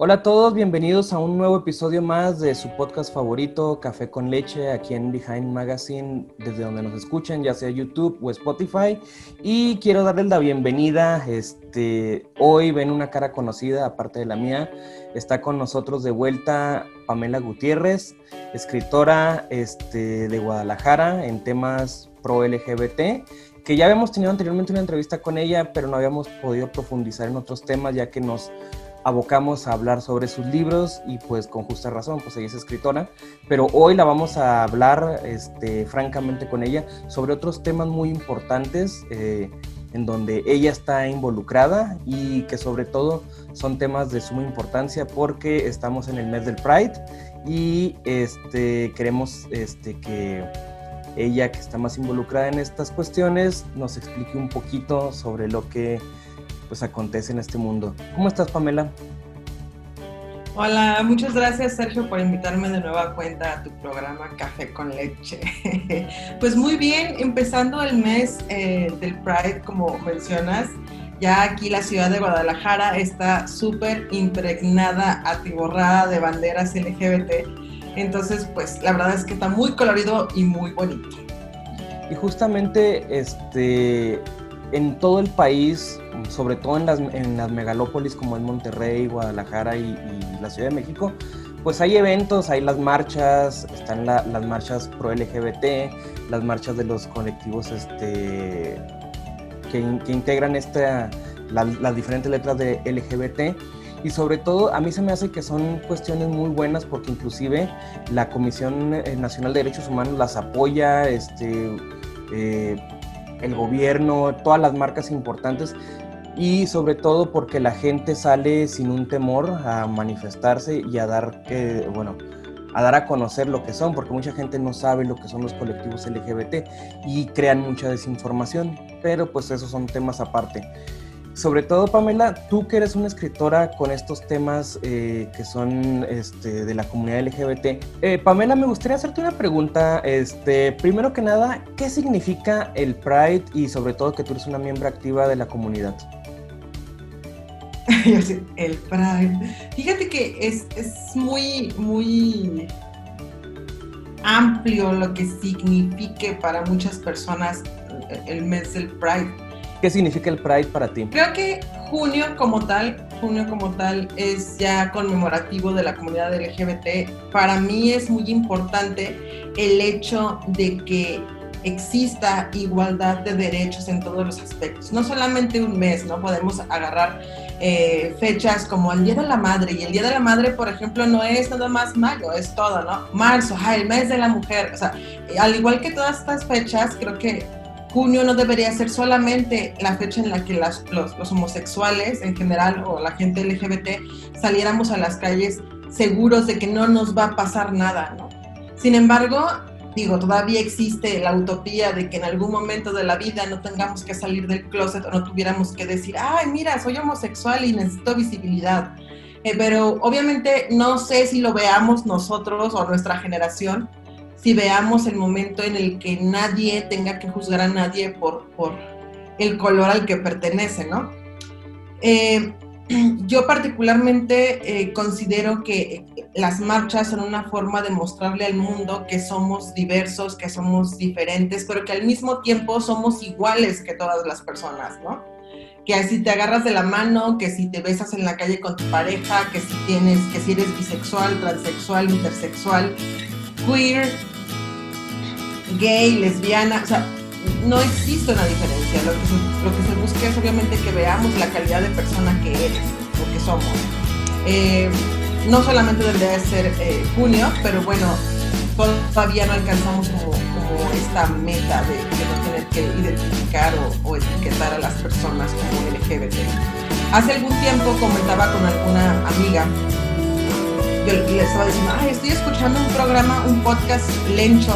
Hola a todos, bienvenidos a un nuevo episodio más de su podcast favorito, Café con Leche, aquí en Behind Magazine, desde donde nos escuchen, ya sea YouTube o Spotify. Y quiero darles la bienvenida. Este, hoy ven una cara conocida, aparte de la mía. Está con nosotros de vuelta Pamela Gutiérrez, escritora este, de Guadalajara en temas pro LGBT que ya habíamos tenido anteriormente una entrevista con ella, pero no habíamos podido profundizar en otros temas ya que nos abocamos a hablar sobre sus libros y pues con justa razón, pues ella es escritora, pero hoy la vamos a hablar este, francamente con ella sobre otros temas muy importantes eh, en donde ella está involucrada y que sobre todo son temas de suma importancia porque estamos en el mes del Pride y este, queremos este, que ella que está más involucrada en estas cuestiones nos explique un poquito sobre lo que pues acontece en este mundo. ¿Cómo estás, Pamela? Hola, muchas gracias Sergio por invitarme de nueva cuenta a tu programa Café con Leche. pues muy bien, empezando el mes eh, del Pride, como mencionas, ya aquí la ciudad de Guadalajara está súper impregnada, atiborrada de banderas LGBT. Entonces, pues la verdad es que está muy colorido y muy bonito. Y justamente este, en todo el país, sobre todo en las, en las megalópolis como en Monterrey, Guadalajara y, la Ciudad de México, pues hay eventos, hay las marchas, están las marchas pro LGBT, las marchas de los colectivos este, que, integran esta, las diferentes letras de LGBT. Y sobre todo, a mí se me hace que son cuestiones muy buenas porque inclusive la Comisión Nacional de Derechos Humanos las apoya, este, eh, el gobierno, todas las marcas importantes y sobre todo porque la gente sale sin un temor a manifestarse y a dar que, bueno, a dar a conocer lo que son, porque mucha gente no sabe lo que son los colectivos LGBT y crean mucha desinformación, pero pues esos son temas aparte. Sobre todo, Pamela, tú que eres una escritora con estos temas eh, que son este, de la comunidad LGBT. Eh, Pamela, me gustaría hacerte una pregunta. Este, primero que nada, ¿qué significa el Pride y sobre todo que tú eres una miembro activa de la comunidad? el Pride. Fíjate que es, es muy, muy amplio lo que signifique para muchas personas el mes del Pride ¿Qué significa el Pride para ti? Creo que junio como tal, junio como tal es ya conmemorativo de la comunidad LGBT. Para mí es muy importante el hecho de que exista igualdad de derechos en todos los aspectos. No solamente un mes, ¿no? Podemos agarrar eh, fechas como el Día de la Madre. Y el Día de la Madre, por ejemplo, no es nada más mayo, es todo, ¿no? Marzo, el mes de la mujer. O sea, al igual que todas estas fechas, creo que junio no debería ser solamente la fecha en la que los, los, homosexuales en general o la gente LGBT saliéramos a las calles seguros de que no nos va a pasar nada, ¿no? Sin embargo, digo, todavía existe la utopía de que en algún momento de la vida no tengamos que salir del closet o no tuviéramos que decir, ay, mira, soy homosexual y necesito visibilidad. Eh, pero obviamente no sé si lo veamos nosotros o nuestra generación si veamos el momento en el que nadie tenga que juzgar a nadie por, por el color al que pertenece, ¿no? Eh, yo particularmente eh, considero que las marchas son una forma de mostrarle al mundo que somos diversos, que somos diferentes, pero que al mismo tiempo somos iguales que todas las personas, ¿no? Que si te agarras de la mano, que si te besas en la calle con tu pareja, que si tienes, que si eres bisexual, transexual, intersexual, queer, gay, lesbiana, o sea, no existe una diferencia. Lo que, se, lo que se busca es obviamente que veamos la calidad de persona que eres o que somos. Eh, no solamente debería ser eh, junio, pero bueno, todavía no alcanzamos como, esta meta de, no tener que identificar o, etiquetar a las personas como LGBT. Hace algún tiempo comentaba con alguna amiga yo le estaba diciendo, ay, estoy escuchando un programa, un podcast lencho,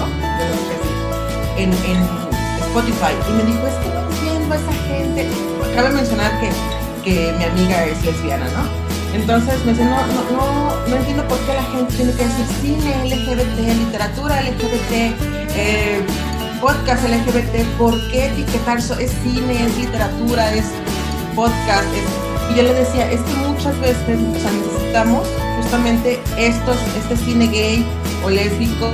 en, Spotify, y me dijo, es que no entiendo a esa gente. Cabe mencionar que, que mi amiga es lesbiana, ¿no? Entonces me dice, no, no, no, no entiendo por qué la gente tiene que decir cine LGBT, literatura LGBT, eh, podcast LGBT, ¿por qué etiquetar eso? Es cine, es literatura, es podcast, es Y yo le decía, es que muchas veces necesitamos justamente estos, este cine gay o lésbico,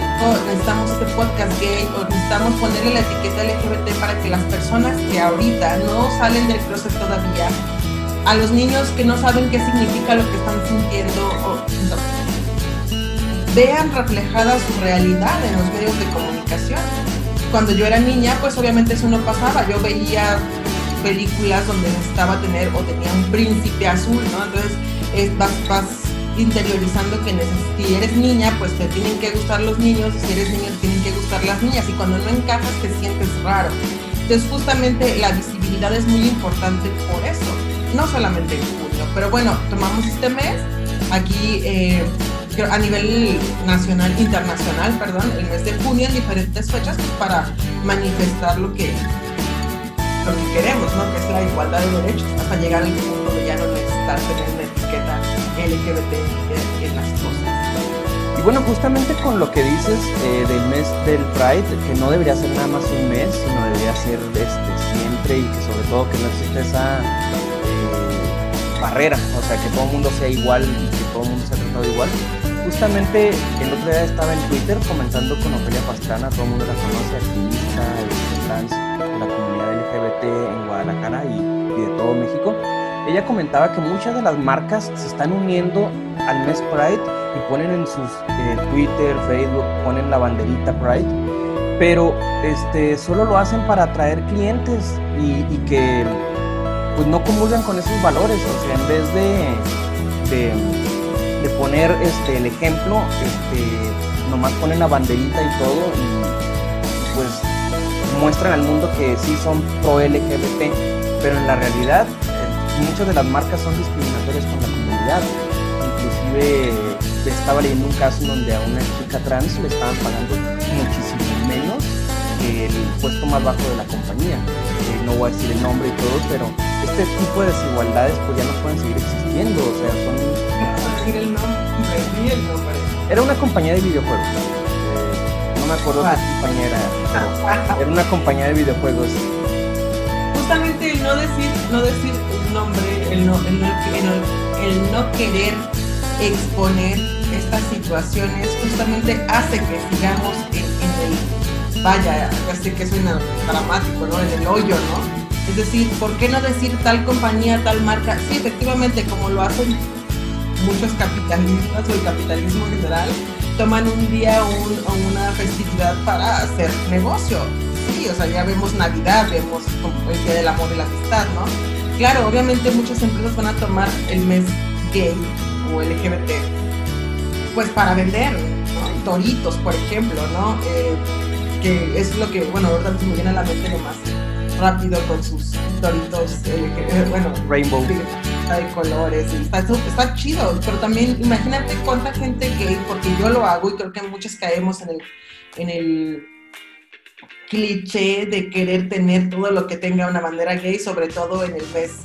necesitamos este podcast gay, o necesitamos ponerle la etiqueta LGBT para que las personas que ahorita no salen del closet todavía, a los niños que no saben qué significa lo que están sintiendo, o, vean reflejada su realidad en los medios de comunicación. Cuando yo era niña, pues obviamente eso no pasaba. Yo veía películas donde necesitaba tener o tenía un príncipe azul, ¿no? Entonces es, vas, vas interiorizando que si eres niña, pues te tienen que gustar los niños, y si eres niño, te tienen que gustar las niñas, y cuando no encajas te sientes raro. Entonces justamente la visibilidad es muy importante por eso, no solamente en junio, pero bueno, tomamos este mes, aquí eh, a nivel nacional, internacional, perdón, el mes de junio en diferentes fechas pues, para manifestar lo que lo que queremos, ¿no? Que es la igualdad de derechos, hasta llegar al punto de ya no necesitar tener una etiqueta LGBT en, las cosas. Y bueno, justamente con lo que dices eh, del mes del Pride, que no debería ser nada más un mes, sino debería ser este, siempre y que sobre todo que no existe esa barrera, o sea, que todo el mundo sea igual y que todo el mundo sea tratado igual. Justamente el otro día estaba en Twitter comentando con Ofelia Pastrana, todo el mundo la conoce, activista, trans, de la comunidad LGBT en Guadalajara y, de todo México. Ella comentaba que muchas de las marcas se están uniendo al mes Pride y ponen en sus eh, Twitter, Facebook, ponen la banderita Pride, pero este, solo lo hacen para atraer clientes y, que pues no comulgan con esos valores, o sea, en vez de, de, poner este, el ejemplo, este, nomás ponen la banderita y todo y pues muestran al mundo que sí son pro LGBT, pero en la realidad eh, muchas de las marcas son discriminatorias con la comunidad. Inclusive estaba leyendo un caso donde a una chica trans le estaban pagando muchísimo menos que el puesto más bajo de la compañía. Eh, no voy a decir el nombre y todo, pero este tipo de desigualdades pues ya no pueden seguir existiendo. O sea, son... Era una compañía de videojuegos me acuerdo qué compañera era una compañía de videojuegos. Justamente el no decir, no decir el nombre, el no, el no, el no querer exponer estas situaciones justamente hace que sigamos en, el, vaya, así que suena dramático, ¿no? En el hoyo, ¿no? Es decir, ¿por qué no decir tal compañía, tal marca? Sí, efectivamente, como lo hacen muchos capitalistas o el capitalismo en general, toman un día o una festividad para hacer negocio. Sí, o sea, ya vemos Navidad, vemos el Día del Amor y la Amistad, ¿no? Claro, obviamente muchas empresas van a tomar el mes gay o LGBT, pues para vender. Toritos, por ejemplo, ¿no? Eh, que es lo que, bueno, ahorita me viene a la mente lo más rápido con sus toritos, eh, bueno, Rainbow de colores, está, está chido, pero también imagínate cuánta gente gay, porque yo lo hago y creo que muchos caemos en el, en el cliché de querer tener todo lo que tenga una bandera gay, sobre todo en el mes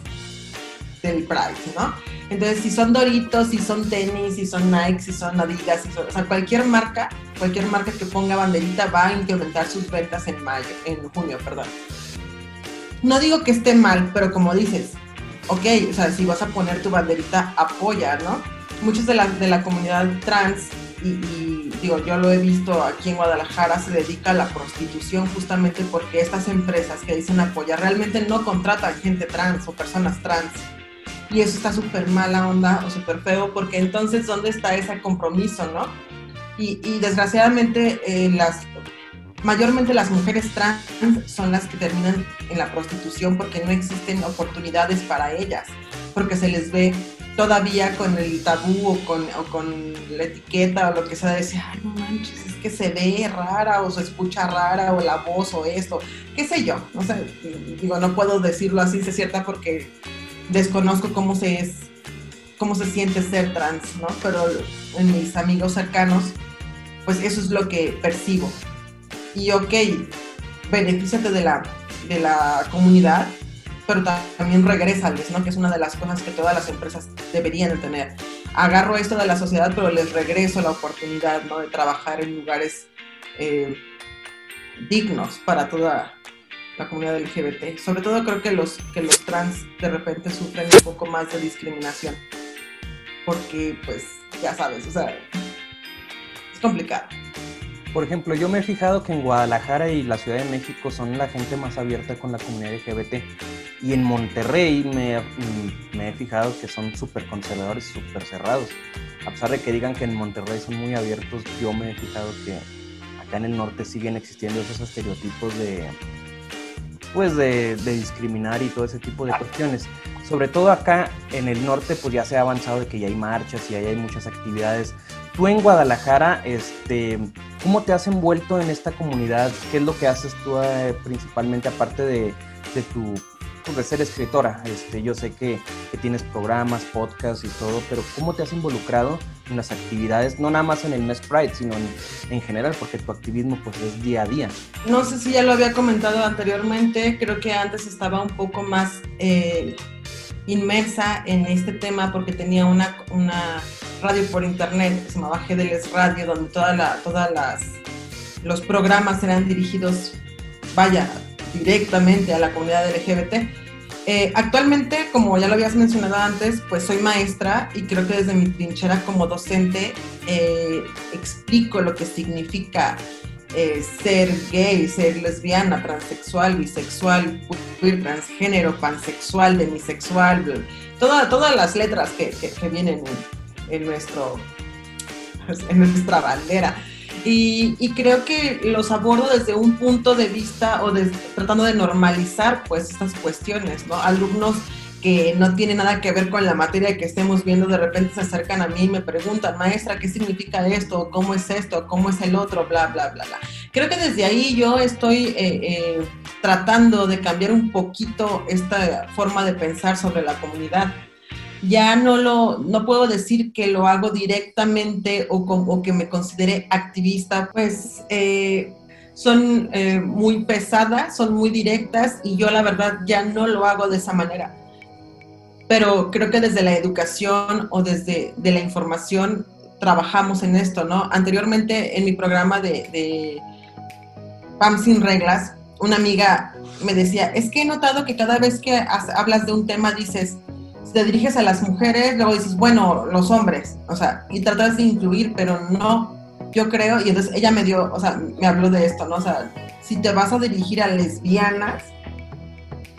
del Pride, ¿no? Entonces, si son Doritos, si son tenis, si son Nike, si son Adidas, si o sea, cualquier marca, cualquier marca que ponga banderita va a incrementar sus ventas en mayo, en junio, perdón. No digo que esté mal, pero como dices, ok, o sea, si vas a poner tu banderita, apoya, ¿no? Muchos de la, de la comunidad trans, y, digo, yo lo he visto aquí en Guadalajara, se dedica a la prostitución justamente porque estas empresas que dicen apoyar realmente no contratan gente trans o personas trans. Y eso está súper mala onda o súper feo porque entonces, ¿dónde está ese compromiso, no? Y, y desgraciadamente eh, las mayormente las mujeres trans son las que terminan en la prostitución porque no existen oportunidades para ellas, porque se les ve todavía con el tabú o con, con la etiqueta o lo que sea, de decir, ay, no manches, es que se ve rara o se escucha rara o la voz o esto, qué sé yo, no sé, digo, no puedo decirlo así, se cierta porque desconozco cómo se es, cómo se siente ser trans, ¿no? Pero en mis amigos cercanos, pues eso es lo que percibo y ok, benefíciate de la, de la comunidad, pero también regrésales, ¿no? Que es una de las cosas que todas las empresas deberían tener. Agarro esto de la sociedad, pero les regreso la oportunidad, ¿no? De trabajar en lugares eh, dignos para toda, la comunidad LGBT. Sobre todo creo que los, que los trans de repente sufren un poco más de discriminación. Porque, pues, ya sabes, o sea, es complicado. Por ejemplo, yo me he fijado que en Guadalajara y la Ciudad de México son la gente más abierta con la comunidad LGBT. Y en Monterrey me, mm, me he fijado que son súper conservadores, súper cerrados. A pesar de que digan que en Monterrey son muy abiertos, yo me he fijado que acá en el norte siguen existiendo esos estereotipos de, pues de, discriminar y todo ese tipo de cuestiones. Sobre todo acá en el norte, pues ya se ha avanzado de que ya hay marchas y hay muchas actividades. Tú en Guadalajara, este, ¿cómo te has envuelto en esta comunidad? ¿Qué es lo que haces tú eh, principalmente aparte de, de tu pues, de ser escritora. Este, yo sé que, que, tienes programas, podcasts y todo, pero ¿cómo te has involucrado en las actividades, no nada más en el mes Pride, sino en, en, general, porque tu activismo pues es día a día? No sé si ya lo había comentado anteriormente, creo que antes estaba un poco más eh, inmersa en este tema porque tenía una, una radio por internet que se llamaba GDLS Radio, donde toda la, todas los programas eran dirigidos, vaya, directamente a la comunidad LGBT. Eh, actualmente, como ya lo habías mencionado antes, pues soy maestra y creo que desde mi trinchera como docente eh, explico lo que significa eh, ser gay, ser lesbiana, transexual, bisexual, queer, transgénero, pansexual, demisexual, toda, todas las letras que, que, vienen en, en, nuestro, en nuestra bandera. Y, creo que los abordo desde un punto de vista o tratando de normalizar pues estas cuestiones, ¿no? Alumnos que no tienen nada que ver con la materia que estemos viendo, de repente se acercan a mí y me preguntan, maestra, ¿qué significa esto? ¿Cómo es esto? ¿Cómo es el otro? Bla, bla, bla, bla. Creo que desde ahí yo estoy eh, eh, tratando de cambiar un poquito esta forma de pensar sobre la comunidad ya no lo, no puedo decir que lo hago directamente o, que me considere activista, pues eh, son eh, muy pesadas, son muy directas y yo la verdad ya no lo hago de esa manera. Pero creo que desde la educación o desde de la información trabajamos en esto, ¿no? Anteriormente en mi programa de, de PAM sin reglas, una amiga me decía, es que he notado que cada vez que hablas de un tema dices, te diriges a las mujeres, luego dices, bueno, los hombres, o sea, y tratas de incluir, pero no, yo creo, y entonces ella me dio, o sea, me habló de esto, ¿no? O sea, si te vas a dirigir a lesbianas,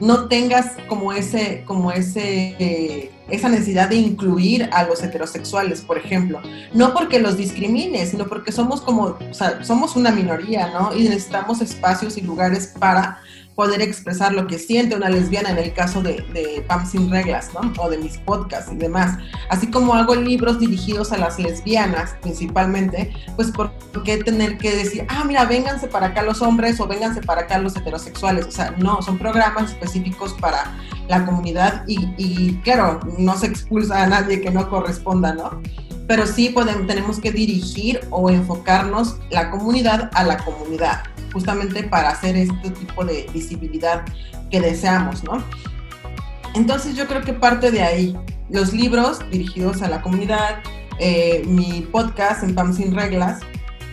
no tengas como ese, como ese, eh, esa necesidad de incluir a los heterosexuales, por ejemplo. No porque los discrimines, sino porque somos como, o sea, somos una minoría, ¿no? Y necesitamos espacios y lugares para poder expresar lo que siente una lesbiana en el caso de, de Pam Sin Reglas, ¿no? O de mis podcasts y demás. Así como hago libros dirigidos a las lesbianas principalmente, pues ¿por qué tener que decir, ah, mira, vénganse para acá los hombres o vénganse para acá los heterosexuales? O sea, no, son programas específicos para la comunidad y, y claro, no se expulsa a nadie que no corresponda, ¿no? Pero sí tenemos que dirigir o enfocarnos la comunidad a la comunidad justamente para hacer este tipo de visibilidad que deseamos, ¿no? Entonces yo creo que parte de ahí, los libros dirigidos a la comunidad, eh, mi podcast en PAM Sin Reglas,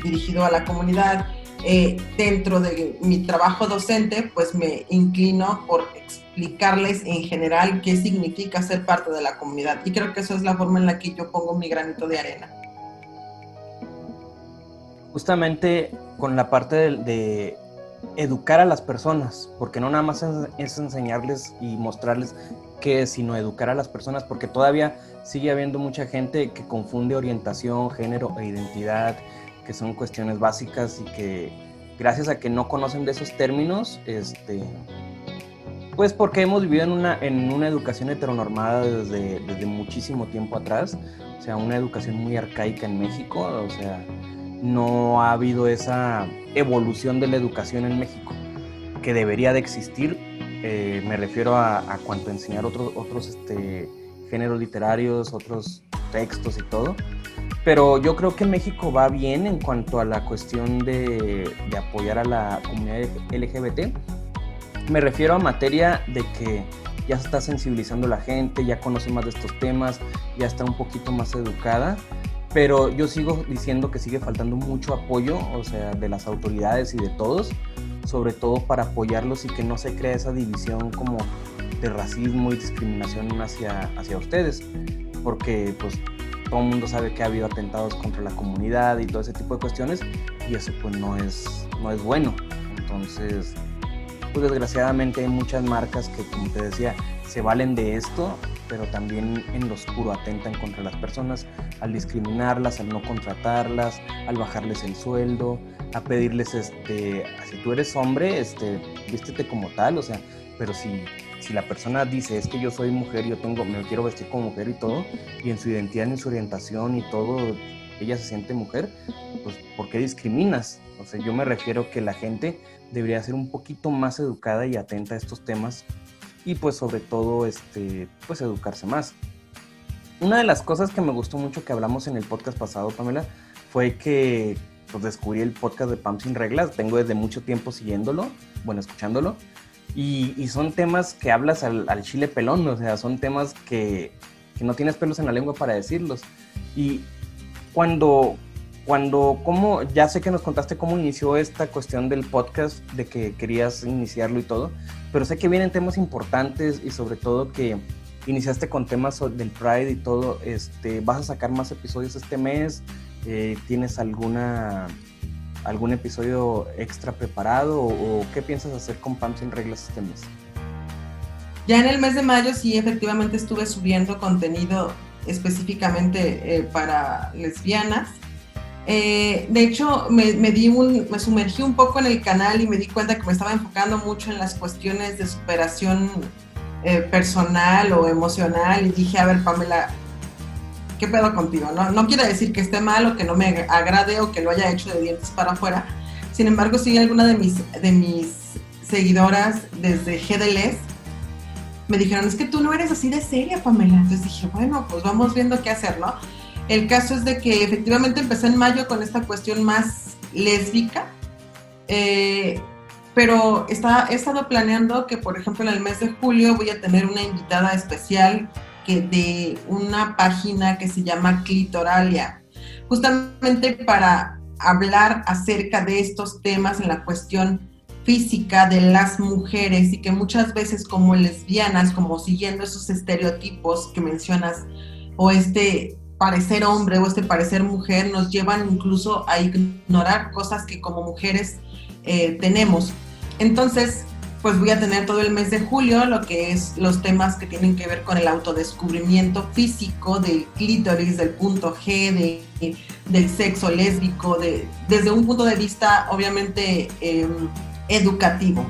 dirigido a la comunidad, eh, dentro de mi trabajo docente, pues me inclino por explicarles en general qué significa ser parte de la comunidad. Y creo que eso es la forma en la que yo pongo mi granito de arena justamente con la parte de, educar a las personas, porque no nada más es, enseñarles y mostrarles qué es, sino educar a las personas, porque todavía sigue habiendo mucha gente que confunde orientación, género e identidad, que son cuestiones básicas y que gracias a que no conocen de esos términos, este, pues porque hemos vivido en una, en una educación heteronormada desde, desde muchísimo tiempo atrás, o sea, una educación muy arcaica en México, o sea, no ha habido esa evolución de la educación en México que debería de existir. Eh, me refiero a, cuanto a enseñar otros, otros este, géneros literarios, otros textos y todo. Pero yo creo que México va bien en cuanto a la cuestión de, apoyar a la comunidad LGBT. Me refiero a materia de que ya se está sensibilizando la gente, ya conoce más de estos temas, ya está un poquito más educada pero yo sigo diciendo que sigue faltando mucho apoyo, o sea, de las autoridades y de todos, sobre todo para apoyarlos y que no se crea esa división como de racismo y discriminación hacia, hacia ustedes, porque pues todo el mundo sabe que ha habido atentados contra la comunidad y todo ese tipo de cuestiones y eso pues no es, no es bueno. Entonces, pues desgraciadamente hay muchas marcas que, como te decía, se valen de esto, pero también en lo oscuro atentan contra las personas al discriminarlas, al no contratarlas, al bajarles el sueldo, a pedirles, este, si tú eres hombre, este, vístete como tal, o sea, pero si, si la persona dice, es que yo soy mujer, yo tengo, me quiero vestir como mujer y todo, y en su identidad, en su orientación y todo, ella se siente mujer, pues ¿por qué discriminas? O sea, yo me refiero que la gente debería ser un poquito más educada y atenta a estos temas y pues sobre todo este, pues educarse más. Una de las cosas que me gustó mucho que hablamos en el podcast pasado, Pamela, fue que pues, descubrí el podcast de Pam Sin Reglas. Tengo desde mucho tiempo siguiéndolo, bueno, escuchándolo. Y, son temas que hablas al, chile pelón, o sea, son temas que, que, no tienes pelos en la lengua para decirlos. Y cuando, cuando, como, ya sé que nos contaste cómo inició esta cuestión del podcast, de que querías iniciarlo y todo, pero sé que vienen temas importantes y sobre todo que iniciaste con temas del Pride y todo, este, ¿vas a sacar más episodios este mes? Eh, ¿Tienes alguna algún episodio extra preparado o, qué piensas hacer con PAM sin reglas este mes? Ya en el mes de mayo sí efectivamente estuve subiendo contenido específicamente eh, para lesbianas eh, de hecho, me, di un, me sumergí un poco en el canal y me di cuenta que me estaba enfocando mucho en las cuestiones de superación eh, personal o emocional y dije, a ver, Pamela, ¿qué pedo contigo? No, no quiere decir que esté mal o que no me agrade o que lo haya hecho de dientes para afuera. Sin embargo, sí, alguna de mis, de mis seguidoras desde GDLS me dijeron, es que tú no eres así de seria, Pamela. Entonces dije, bueno, pues vamos viendo qué hacer, ¿no? El caso es de que efectivamente empecé en mayo con esta cuestión más lésbica, eh, pero está, he estado planeando que, por ejemplo, en el mes de julio voy a tener una invitada especial que de una página que se llama Clitoralia, justamente para hablar acerca de estos temas en la cuestión física de las mujeres y que muchas veces como lesbianas, como siguiendo esos estereotipos que mencionas, o este parecer hombre o este parecer mujer nos llevan incluso a ignorar cosas que como mujeres eh, tenemos. Entonces, pues voy a tener todo el mes de julio lo que es los temas que tienen que ver con el autodescubrimiento físico del clítoris, del punto G, de, del sexo lésbico, de, desde un punto de vista obviamente em, educativo.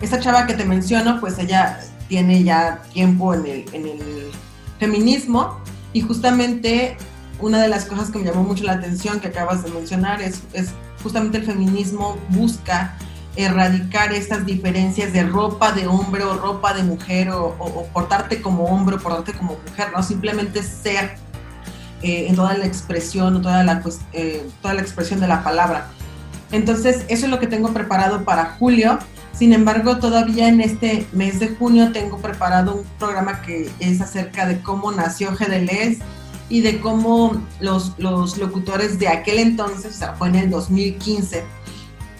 Esta chava que te menciono, pues ella tiene ya tiempo en el, en el feminismo y justamente una de las cosas que me llamó mucho la atención que acabas de mencionar es, es justamente el feminismo busca erradicar estas diferencias de ropa de hombre o ropa de mujer o, portarte como hombre o portarte como mujer, no simplemente ser eh, en toda la expresión, toda la, pues, toda la expresión de la palabra. Entonces, eso es lo que tengo preparado para julio. Sin embargo, todavía en este mes de junio tengo preparado un programa que es acerca de cómo nació GDLS y de cómo los, los locutores de aquel entonces, o sea, fue en el 2015,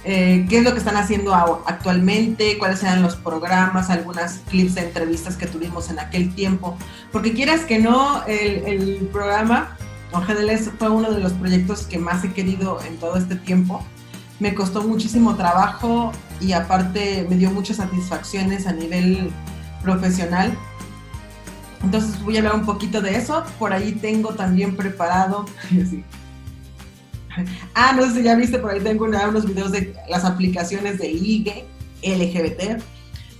eh, qué es lo que están haciendo actualmente, cuáles eran los programas, algunas clips de entrevistas que tuvimos en aquel tiempo. Porque quieras que no, el, el programa, GDLS fue uno de los proyectos que más he querido en todo este tiempo me costó muchísimo trabajo y aparte me dio muchas satisfacciones a nivel profesional. Entonces voy a hablar un poquito de eso. Por ahí tengo también preparado. Ah, no sé si ya viste, por ahí tengo unos videos de las aplicaciones de ligue LGBT.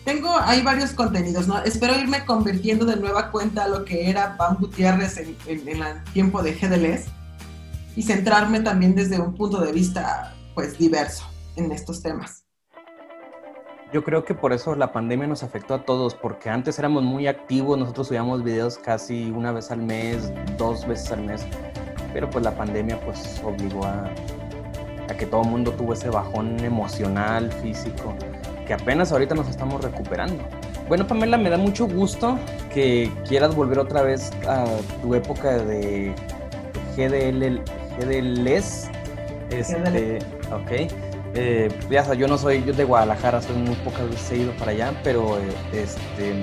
Tengo, hay varios contenidos, ¿no? Espero irme convirtiendo de nueva cuenta a lo que era Pam Gutiérrez en, en el tiempo de GDLS y centrarme también desde un punto de vista pues diverso en estos temas. Yo creo que por eso la pandemia nos afectó a todos, porque antes éramos muy activos, nosotros subíamos videos casi una vez al mes, dos veces al mes, pero pues la pandemia pues obligó a, a que todo el mundo tuvo ese bajón emocional, físico, que apenas ahorita nos estamos recuperando. Bueno, Pamela, me da mucho gusto que quieras volver otra vez a tu época de GDL, GDLS. Este, Ok. Eh, ya sabes, yo no soy, yo de Guadalajara, soy muy pocas veces he ido para allá, pero eh, este,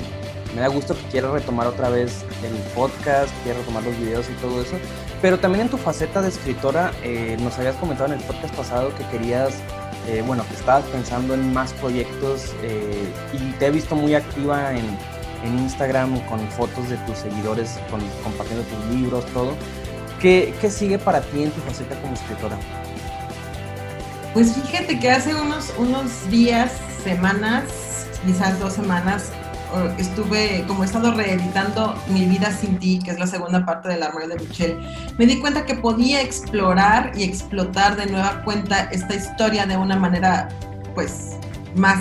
me da gusto que quieras retomar otra vez el podcast, quieras retomar los videos y todo eso. Pero también en tu faceta de escritora, eh, nos habías comentado en el podcast pasado que querías, eh, bueno, que estabas pensando en más proyectos eh, y te he visto muy activa en, en, Instagram con fotos de tus seguidores, con, compartiendo tus libros, todo. ¿Qué, ¿Qué sigue para ti en tu faceta como escritora? Pues fíjate que hace unos, unos días, semanas, quizás dos semanas, estuve, como he estado reeditando Mi vida sin ti, que es la segunda parte del armario de Michelle, me di cuenta que podía explorar y explotar de nueva cuenta esta historia de una manera, pues, más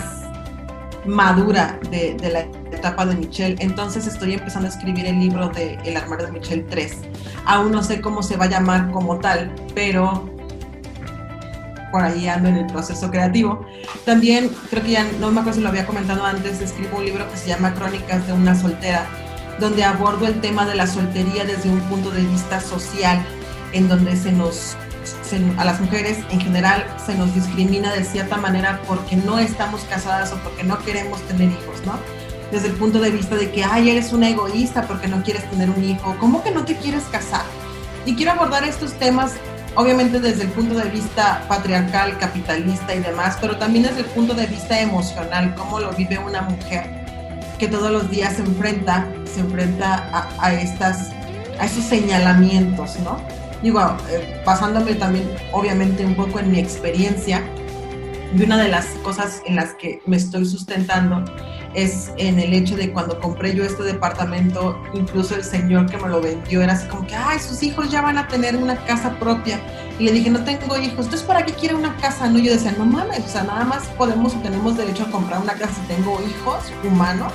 madura de, de la etapa de Michelle. Entonces estoy empezando a escribir el libro de El armario de Michelle 3. Aún no sé cómo se va a llamar como tal, pero por ahí ando en el proceso creativo. También, creo que ya no me acuerdo si lo había comentado antes, escribo un libro que se llama Crónicas de una soltera, donde abordo el tema de la soltería desde un punto de vista social, en donde se nos, se, a las mujeres en general se nos discrimina de cierta manera porque no estamos casadas o porque no queremos tener hijos, ¿no? Desde el punto de vista de que, ay, eres una egoísta porque no quieres tener un hijo, ¿cómo que no te quieres casar? Y quiero abordar estos temas obviamente desde el punto de vista patriarcal, capitalista y demás, pero también desde el punto de vista emocional, cómo lo vive una mujer que todos los días se enfrenta, se enfrenta a, a estas, a esos señalamientos, ¿no? Digo, eh, basándome también, obviamente, un poco en mi experiencia, y una de las cosas en las que me estoy sustentando es en el hecho de cuando compré yo este departamento, incluso el señor que me lo vendió era así como que, ay, sus hijos ya van a tener una casa propia. Y le dije, no tengo hijos, entonces ¿para qué quiere una casa? No, yo decía, no mames, o sea, nada más podemos o tenemos derecho a comprar una casa si tengo hijos humanos.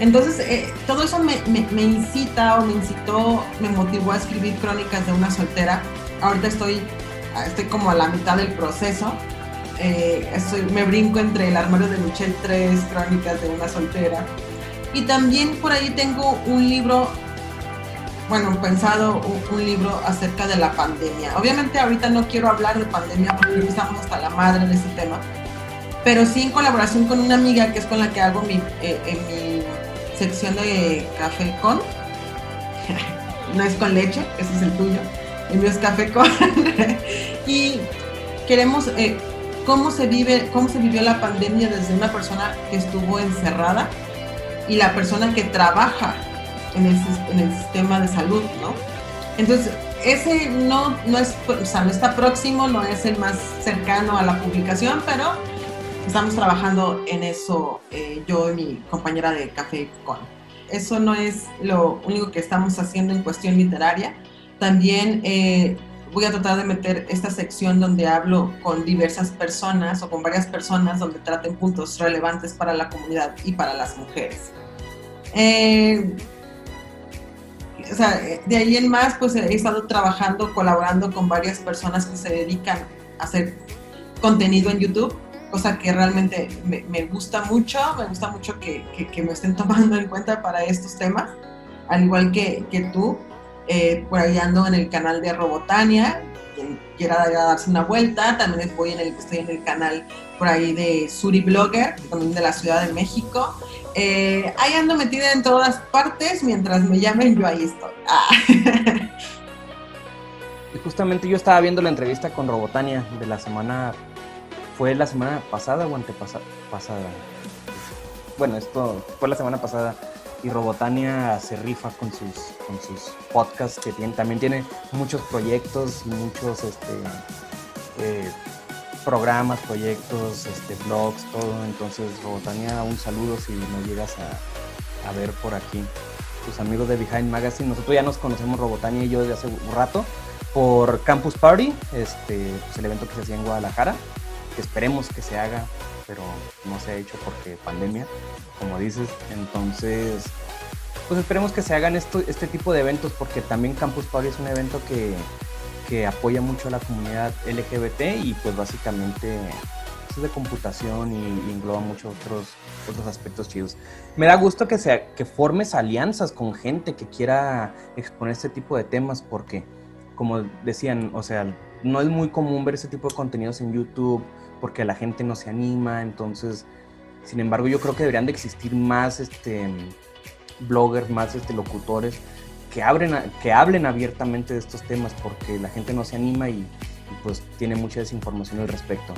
Entonces, eh, todo eso me, me, incita o me incitó, me motivó a escribir crónicas de una soltera. Ahorita estoy, estoy como a la mitad del proceso eh, me brinco entre el armario de Michelle 3, Crónicas de una soltera. Y también por ahí tengo un libro, bueno, pensado un, libro acerca de la pandemia. Obviamente ahorita no quiero hablar de pandemia porque estamos hasta la madre en ese tema, pero sí en colaboración con una amiga que es con la que hago mi, eh, sección de café con. no es con leche, ese es el tuyo. El mío es café con. y queremos eh, cómo se vive, cómo se vivió la pandemia desde una persona que estuvo encerrada y la persona que trabaja en el, en el sistema de salud, ¿no? Entonces, ese no, no, es, o sea, no está próximo, no es el más cercano a la publicación, pero estamos trabajando en eso eh, yo y mi compañera de Café Con. Eso no es lo único que estamos haciendo en cuestión literaria. También eh, voy a tratar de meter esta sección donde hablo con diversas personas o con varias personas donde traten puntos relevantes para la comunidad y para las mujeres. Eh, o sea, de ahí en más, pues he estado trabajando, colaborando con varias personas que se dedican a hacer contenido en YouTube, cosa que realmente me, me gusta mucho, me gusta mucho que, que, que, me estén tomando en cuenta para estos temas, al igual que, que tú. Eh, por ahí ando en el canal de Robotania, quien quiera darse una vuelta, también estoy en el, estoy en el canal por ahí de Suri Blogger, también de la Ciudad de México. Eh, ahí ando metida en todas partes, mientras me llamen yo ahí estoy. Ah. Y justamente yo estaba viendo la entrevista con Robotania de la semana, fue la semana pasada o antepasada, pasada. Bueno, esto fue la semana pasada y Robotania se rifa con sus, con sus podcasts que tiene, también tiene muchos proyectos y muchos este, eh, programas, proyectos, este, blogs, todo. Entonces, Robotania, un saludo si no llegas a, a, ver por aquí. Tus amigos de Behind Magazine, nosotros ya nos conocemos Robotania y yo desde hace un rato por Campus Party, este, pues el evento que se hacía en Guadalajara, que esperemos que se haga pero no se ha hecho porque pandemia, como dices. Entonces, pues esperemos que se hagan esto, este tipo de eventos porque también Campus Party es un evento que, que apoya mucho a la comunidad LGBT y pues básicamente es de computación y, y engloba muchos otros, otros aspectos chidos. Me da gusto que, sea, que formes alianzas con gente que quiera exponer este tipo de temas porque, como decían, o sea, no es muy común ver ese tipo de contenidos en YouTube porque la gente no se anima, entonces, sin embargo, yo creo que deberían de existir más este, bloggers, más este, locutores que, abren, que hablen abiertamente de estos temas porque la gente no se anima y, pues tiene mucha desinformación al respecto.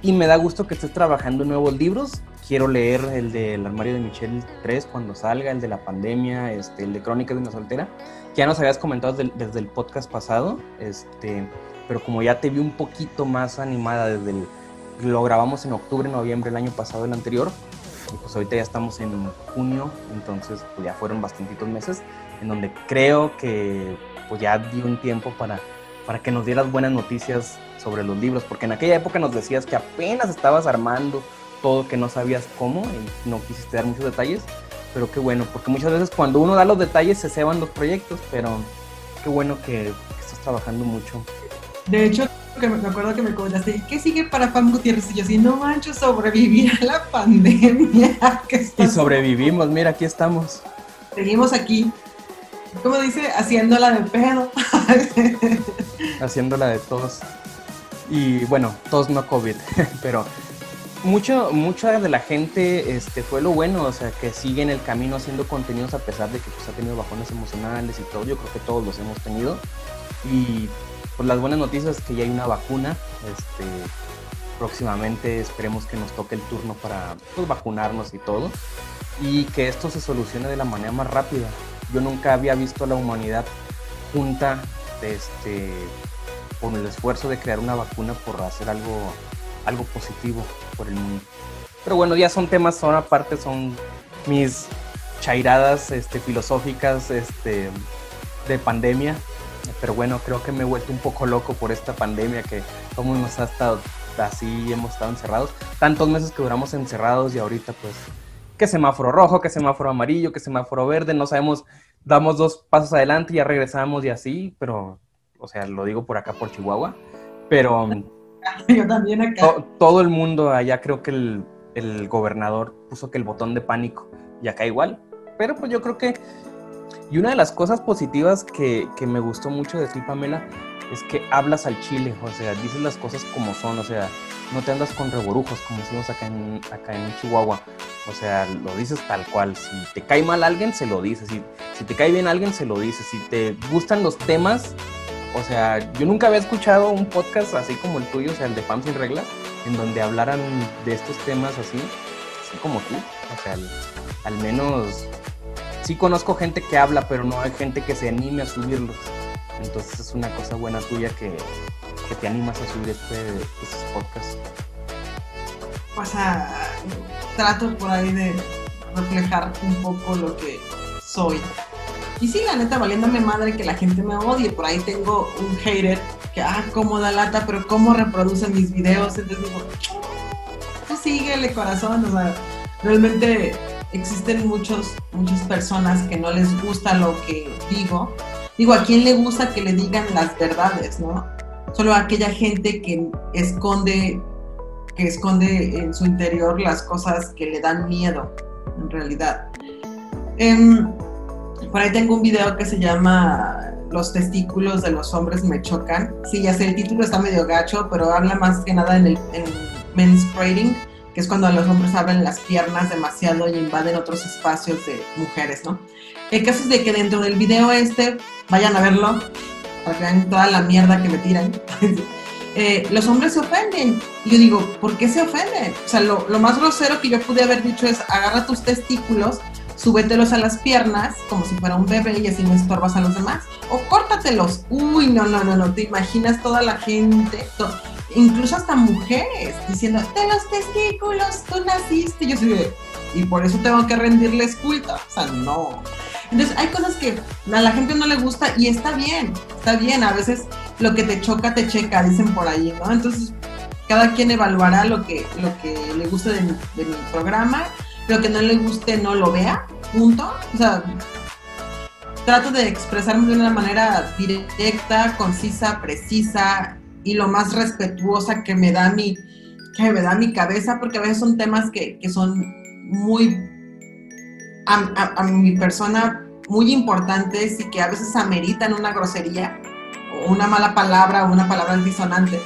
Y me da gusto que estés trabajando en nuevos libros. Quiero leer el del armario de Michelle 3 cuando salga, el de la pandemia, este, el de Crónicas de una soltera, que ya nos habías comentado desde, desde el podcast pasado. Este, pero como ya te vi un poquito más animada desde el, lo grabamos en octubre, noviembre el año pasado, el anterior, y pues ahorita ya estamos en junio, entonces pues ya fueron bastantitos meses, en donde creo que pues ya di un tiempo para, para que nos dieras buenas noticias sobre los libros, porque en aquella época nos decías que apenas estabas armando todo, que no sabías cómo, y no quisiste dar muchos detalles, pero qué bueno, porque muchas veces cuando uno da los detalles se ceban los proyectos, pero qué bueno que, que estás trabajando mucho. De hecho, que me, acuerdo que me comentaste, ¿qué sigue para Pam Gutiérrez? Y yo así, no mancho, sobrevivir a la pandemia. y sobrevivimos, mira, aquí estamos. Seguimos aquí. ¿Cómo dice? Haciéndola de pedo. Haciéndola de todos. Y bueno, todos no COVID, pero mucho, mucha de la gente este, fue lo bueno, o sea, que sigue en el camino haciendo contenidos a pesar de que pues, ha tenido bajones emocionales y todo. Yo creo que todos los hemos tenido. Y pues las buenas noticias es que ya hay una vacuna. Este, próximamente esperemos que nos toque el turno para pues, vacunarnos y todo. Y que esto se solucione de la manera más rápida. Yo nunca había visto a la humanidad junta este, con el esfuerzo de crear una vacuna por hacer algo, algo positivo por el mundo. Pero bueno, ya son temas, son aparte, son mis chairadas este, filosóficas este, de pandemia pero bueno, creo que me he vuelto un poco loco por esta pandemia que como nos ha estado así, hemos estado encerrados. Tantos meses que duramos encerrados y ahorita pues que semáforo rojo, que semáforo amarillo, que semáforo verde, no sabemos, damos dos pasos adelante y ya regresamos y así, pero, o sea, lo digo por acá, por Chihuahua, pero... Yo también acá. todo el mundo allá creo que el, el gobernador puso que el botón de pánico y acá igual, pero pues yo creo que y una de las cosas positivas que, que me gustó mucho de ti, Pamela, es que hablas al chile, o sea, dices las cosas como son, o sea, no te andas con reborujos, como decimos acá en, acá en Chihuahua. O sea, lo dices tal cual. Si te cae mal alguien, se lo dices. Si, si te cae bien alguien, se lo dices. Si te gustan los temas, o sea, yo nunca había escuchado un podcast así como el tuyo, o sea, el de Pam Sin Reglas, en donde hablaran de estos temas así, así como tú. O sea, al menos sí conozco gente que habla, pero no hay gente que se anime a subirlos. Entonces es una cosa buena tuya que, te animas a subir este, estos podcasts. Pues ah, trato por ahí de reflejar un poco lo que soy. Y sí, la neta, valiéndome madre que la gente me odie. Por ahí tengo un hater que, ah, cómo da lata, pero cómo reproduce mis videos. Entonces digo, tú síguele, corazón. O sea, realmente existen muchos, muchas personas que no les gusta lo que digo. Digo, ¿a quién le gusta que le digan las verdades, no? Solo a aquella gente que esconde, que esconde en su interior las cosas que le dan miedo, en realidad. Em, por ahí tengo un video que se llama Los testículos de los hombres me chocan. Sí, ya sé, el título está medio gacho, pero habla más que nada en el en menstruating que es cuando los hombres abren las piernas demasiado y invaden otros espacios de mujeres, ¿no? El caso es de que dentro del video este, vayan a verlo, para que vean toda la mierda que me tiran, eh, los hombres se ofenden. Y yo digo, ¿por qué se ofenden? O sea, lo, más grosero que yo pude haber dicho es, agarra tus testículos, súbetelos a las piernas como si fuera un bebé y así no estorbas a los demás. O córtatelos. Uy, no, no, no, no, te imaginas toda la gente incluso hasta mujeres, diciendo, de los testículos tú naciste. Yo soy y por eso tengo que rendirles culto. O sea, no. Entonces, hay cosas que a la gente no le gusta y está bien, está bien. A veces lo que te choca, te checa, dicen por ahí, ¿no? Entonces, cada quien evaluará lo que, lo que le guste de mi, de mi programa, lo que no le guste, no lo vea, punto. O sea, trato de expresarme de una manera directa, concisa, precisa, y lo más respetuosa que me da mi, que me da mi cabeza, porque a veces son temas que, que son muy, a, mi persona, muy importantes y que a veces ameritan una grosería una mala palabra o una palabra antisonante.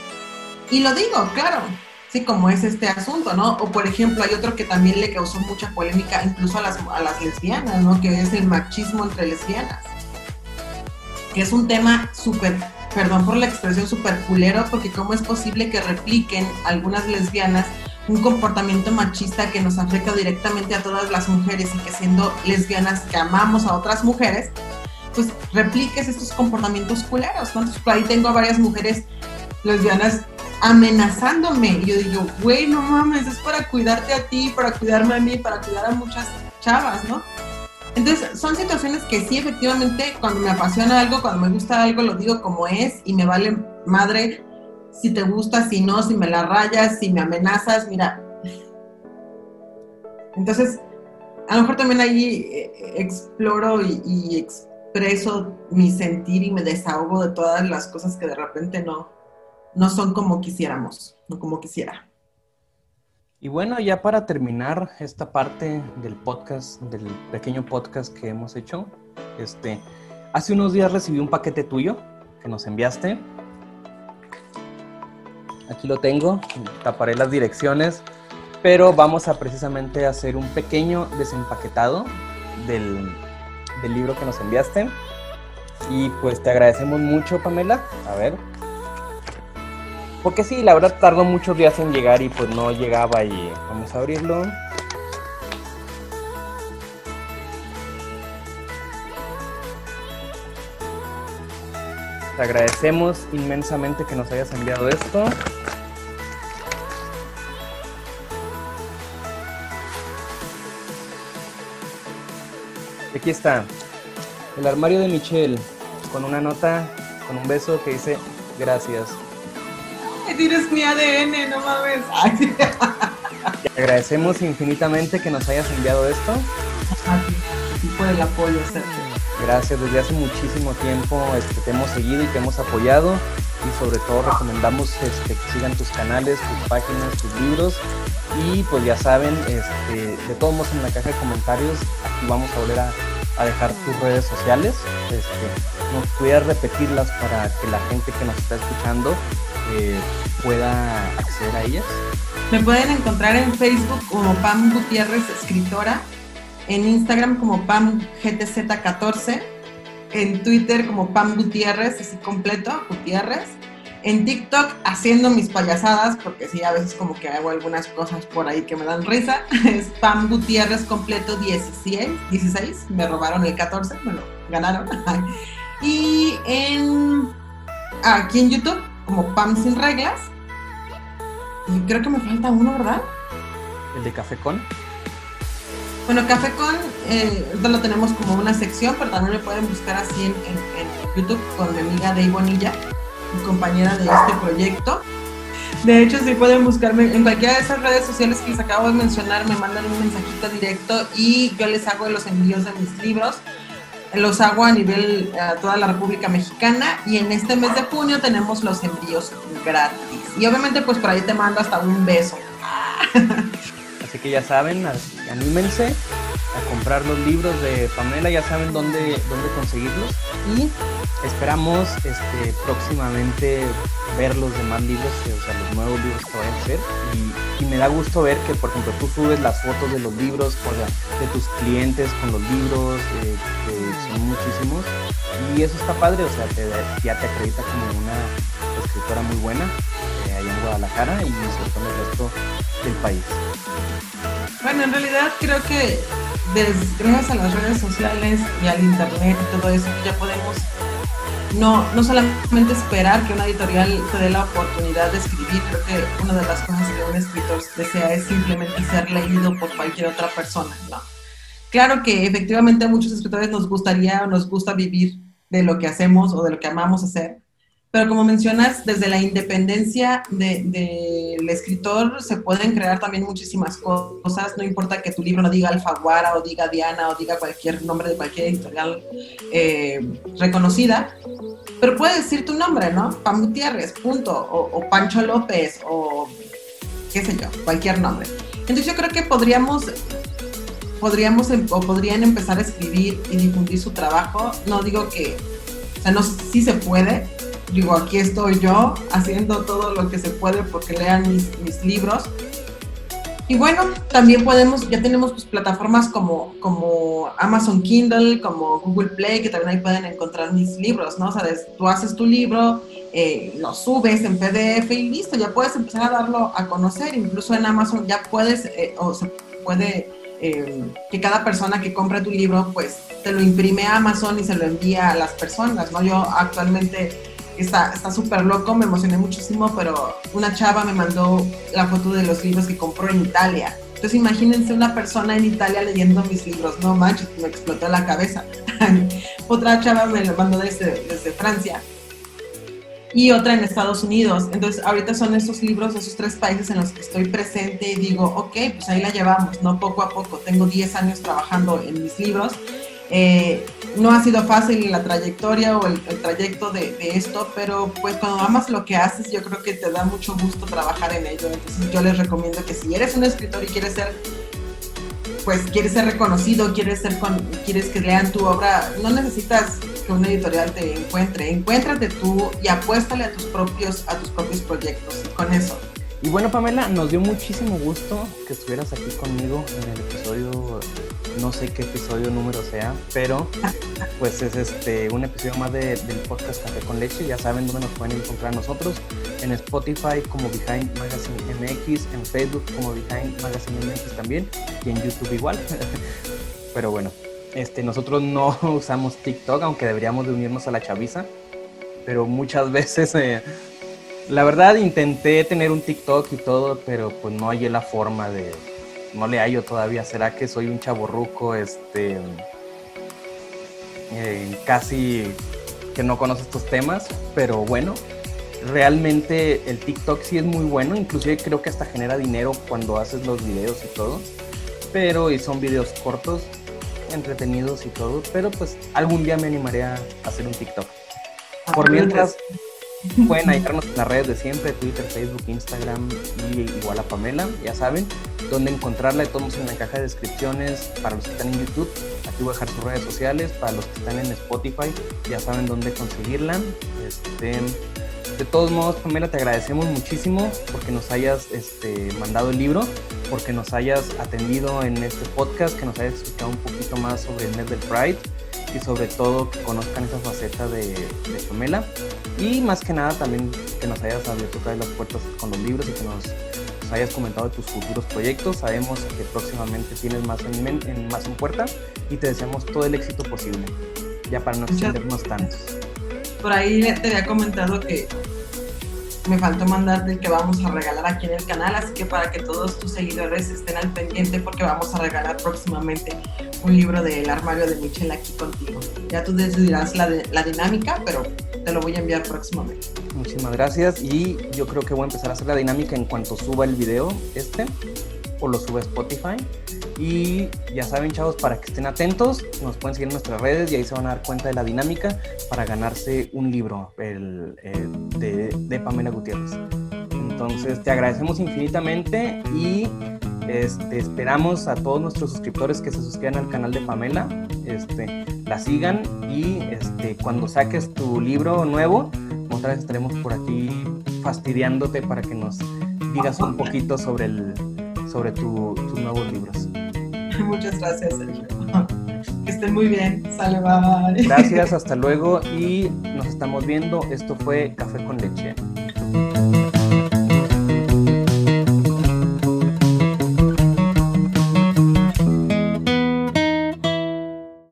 Y lo digo, claro, sí, como es este asunto, ¿no? O por ejemplo, hay otro que también le causó mucha polémica incluso a las, a las lesbianas, ¿no? Que es el machismo entre lesbianas. Que es un tema súper, perdón por la expresión, súper culero, porque cómo es posible que repliquen algunas lesbianas un comportamiento machista que nos afecta directamente a todas las mujeres y que siendo lesbianas que amamos a otras mujeres, pues repliques estos comportamientos culeros, ¿no? Entonces, ahí tengo a varias mujeres lesbianas amenazándome. Y yo digo, güey, no mames, es para cuidarte a ti, para cuidarme a mí, para cuidar a muchas chavas, ¿no? Entonces, son situaciones que sí, efectivamente, cuando me apasiona algo, cuando me gusta algo, lo digo como es y me vale madre si te gusta, si no, si me la rayas, si me amenazas, mira. Entonces, a lo mejor también ahí eh, exploro y, expreso mi sentir y me desahogo de todas las cosas que de repente no, no son como quisiéramos, no como quisiera. Y bueno, ya para terminar esta parte del podcast, del pequeño podcast que hemos hecho, este, hace unos días recibí un paquete tuyo que nos enviaste. Aquí lo tengo, taparé las direcciones, pero vamos a precisamente hacer un pequeño desempaquetado del, del libro que nos enviaste. Y pues te agradecemos mucho, Pamela. A ver, porque sí, la verdad tardó muchos días en llegar y pues no llegaba y vamos a abrirlo. Te agradecemos inmensamente que nos hayas enviado esto. Aquí está, el armario de Michelle, con una nota, con un beso que dice gracias tienes mi ADN, no mames. Te agradecemos infinitamente que nos hayas enviado esto. Y por el apoyo, Gracias, desde hace muchísimo tiempo este, te hemos seguido y te hemos apoyado y sobre todo recomendamos este, que sigan tus canales, tus páginas, tus libros y pues ya saben, este, de todos modos en la caja de comentarios aquí vamos a volver a, dejar tus redes sociales. Este, ¿Nos pudieras repetirlas para que la gente que nos está escuchando pueda acceder a ellas? Me pueden encontrar en Facebook como Pam Gutiérrez, escritora, en Instagram como Pam GTZ14, en Twitter como Pam Gutiérrez, así completo, Gutiérrez, en TikTok haciendo mis payasadas, porque sí, a veces como que hago algunas cosas por ahí que me dan risa, es Pam Gutiérrez completo 16, 16, me robaron el 14, bueno, ganaron. y en aquí en YouTube como Pam sin reglas. Y creo que me falta uno, ¿verdad? ¿El de Café Con? Bueno, Café Con, eh, lo tenemos como una sección, pero también me pueden buscar así en, YouTube con mi amiga Dave Bonilla, mi compañera de este proyecto. De hecho, si pueden buscarme en cualquiera de esas redes sociales que les acabo de mencionar, me mandan un mensajito directo y yo les hago los envíos de mis libros los hago a nivel a toda la República Mexicana y en este mes de junio tenemos los envíos gratis. Y obviamente pues por ahí te mando hasta un beso. Así que ya saben, anímense comprar los libros de Pamela, ya saben dónde, dónde conseguirlos. Y esperamos este, próximamente ver los demás libros, o sea, los nuevos libros que vayan a hacer y, me da gusto ver que, por ejemplo, tú subes las fotos de los libros, o sea, de tus clientes con los libros, eh, que son muchísimos. Y eso está padre, o sea, ya te acredita como una escritora muy buena ahí en Guadalajara y sobre todo en el resto del país. Bueno, en realidad creo que gracias a las redes sociales y al internet y todo eso, ya podemos no, no solamente esperar que una editorial te dé la oportunidad de escribir, creo que una de las cosas que un escritor desea es simplemente ser leído por cualquier otra persona, ¿no? Claro que efectivamente a muchos escritores nos gustaría o nos gusta vivir de lo que hacemos o de lo que amamos hacer, pero como mencionas, desde la independencia del de, escritor se pueden crear también muchísimas cosas. No importa que tu libro no diga Alfaguara o diga Diana o diga cualquier nombre de cualquier editorial eh, reconocida, pero puede decir tu nombre, ¿no? Pam Gutiérrez, punto, o, o, Pancho López, o qué sé yo, cualquier nombre. Entonces yo creo que podríamos, podríamos em, o podrían empezar a escribir y difundir su trabajo. No digo que, o sea, no, sí se puede, digo, aquí estoy yo haciendo todo lo que se puede porque lean mis, mis libros. Y bueno, también podemos, ya tenemos pues, plataformas como, como Amazon Kindle, como Google Play, que también ahí pueden encontrar mis libros, ¿no? O sea, tú haces tu libro, eh, lo subes en PDF y listo, ya puedes empezar a darlo a conocer. Incluso en Amazon ya puedes, eh, o se puede, eh, que cada persona que compra tu libro, pues te lo imprime a Amazon y se lo envía a las personas, ¿no? Yo actualmente está súper loco, me emocioné muchísimo, pero una chava me mandó la foto de los libros que compró en Italia. Entonces imagínense una persona en Italia leyendo mis libros, no manches, me explotó la cabeza. Otra chava me lo mandó desde, desde Francia y otra en Estados Unidos. Entonces, ahorita son esos libros, esos tres países en los que estoy presente y digo, ok, pues ahí la llevamos, ¿no? Poco a poco. Tengo 10 años trabajando en mis libros eh, no ha sido fácil la trayectoria o el, trayecto de, esto, pero pues cuando amas lo que haces, yo creo que te da mucho gusto trabajar en ello. Entonces yo les recomiendo que si eres un escritor y quieres ser, pues quieres ser reconocido, quieres ser quieres que lean tu obra, no necesitas que una editorial te encuentre, encuéntrate tú y apuéstale a tus propios, a tus propios proyectos. Con eso. Y bueno, Pamela, nos dio muchísimo gusto que estuvieras aquí conmigo en el episodio no sé qué episodio número sea, pero pues es este un episodio más del podcast Café con Leche. Ya saben dónde nos pueden encontrar nosotros. En Spotify como Behind Magazine MX, en Facebook como Behind Magazine MX también, y en YouTube igual. pero bueno, este, nosotros no usamos TikTok, aunque deberíamos de unirnos a la chaviza. Pero muchas veces, eh, la verdad, intenté tener un TikTok y todo, pero pues no hallé la forma de, no le hallo todavía. ¿Será que soy un chaborruco, este, eh, casi que no conoce estos temas? Pero bueno, realmente el TikTok sí es muy bueno, inclusive creo que hasta genera dinero cuando haces los videos y todo. Pero y son videos cortos, entretenidos y todo, pero pues algún día me animaré a hacer un TikTok. Por mientras, Pueden ayudarnos en las redes de siempre, Twitter, Facebook, Instagram y igual a Pamela, ya saben, dónde encontrarla, todos en la caja de descripciones para los que están en YouTube, aquí voy a dejar sus redes sociales, para los que están en Spotify, ya saben dónde conseguirla. Este, de todos modos, Pamela, te agradecemos muchísimo porque nos hayas este, mandado el libro, porque nos hayas atendido en este podcast, que nos hayas explicado un poquito más sobre el Pride y sobre todo que conozcan esa faceta de Pamela y más que nada también que nos hayas abierto otra las puertas con los libros y que nos, hayas comentado de tus futuros proyectos. Sabemos que próximamente tienes más en, más en puerta y te deseamos todo el éxito posible, ya para no extendernos tanto. Por ahí te había comentado que me faltó mandarte el que vamos a regalar aquí en el canal, así que para que todos tus seguidores estén al pendiente porque vamos a regalar próximamente un libro del armario de Michelle aquí contigo. Ya tú decidirás la, la dinámica, pero te lo voy a enviar próximamente. Muchísimas gracias y yo creo que voy a empezar a hacer la dinámica en cuanto suba el video este o lo sube a Spotify. Y ya saben, chavos, para que estén atentos, nos pueden seguir en nuestras redes y ahí se van a dar cuenta de la dinámica para ganarse un libro el, de, Pamela Gutiérrez. Entonces, te agradecemos infinitamente y este, esperamos a todos nuestros suscriptores que se suscriban al canal de Pamela, este, la sigan y este, cuando saques tu libro nuevo, otra vez estaremos por aquí fastidiándote para que nos digas un poquito sobre, el, sobre tus nuevos libros. Muchas gracias, Sergio. Que estén muy bien. Sale, bye. Gracias, hasta luego y nos estamos viendo. Esto fue Café con Leche.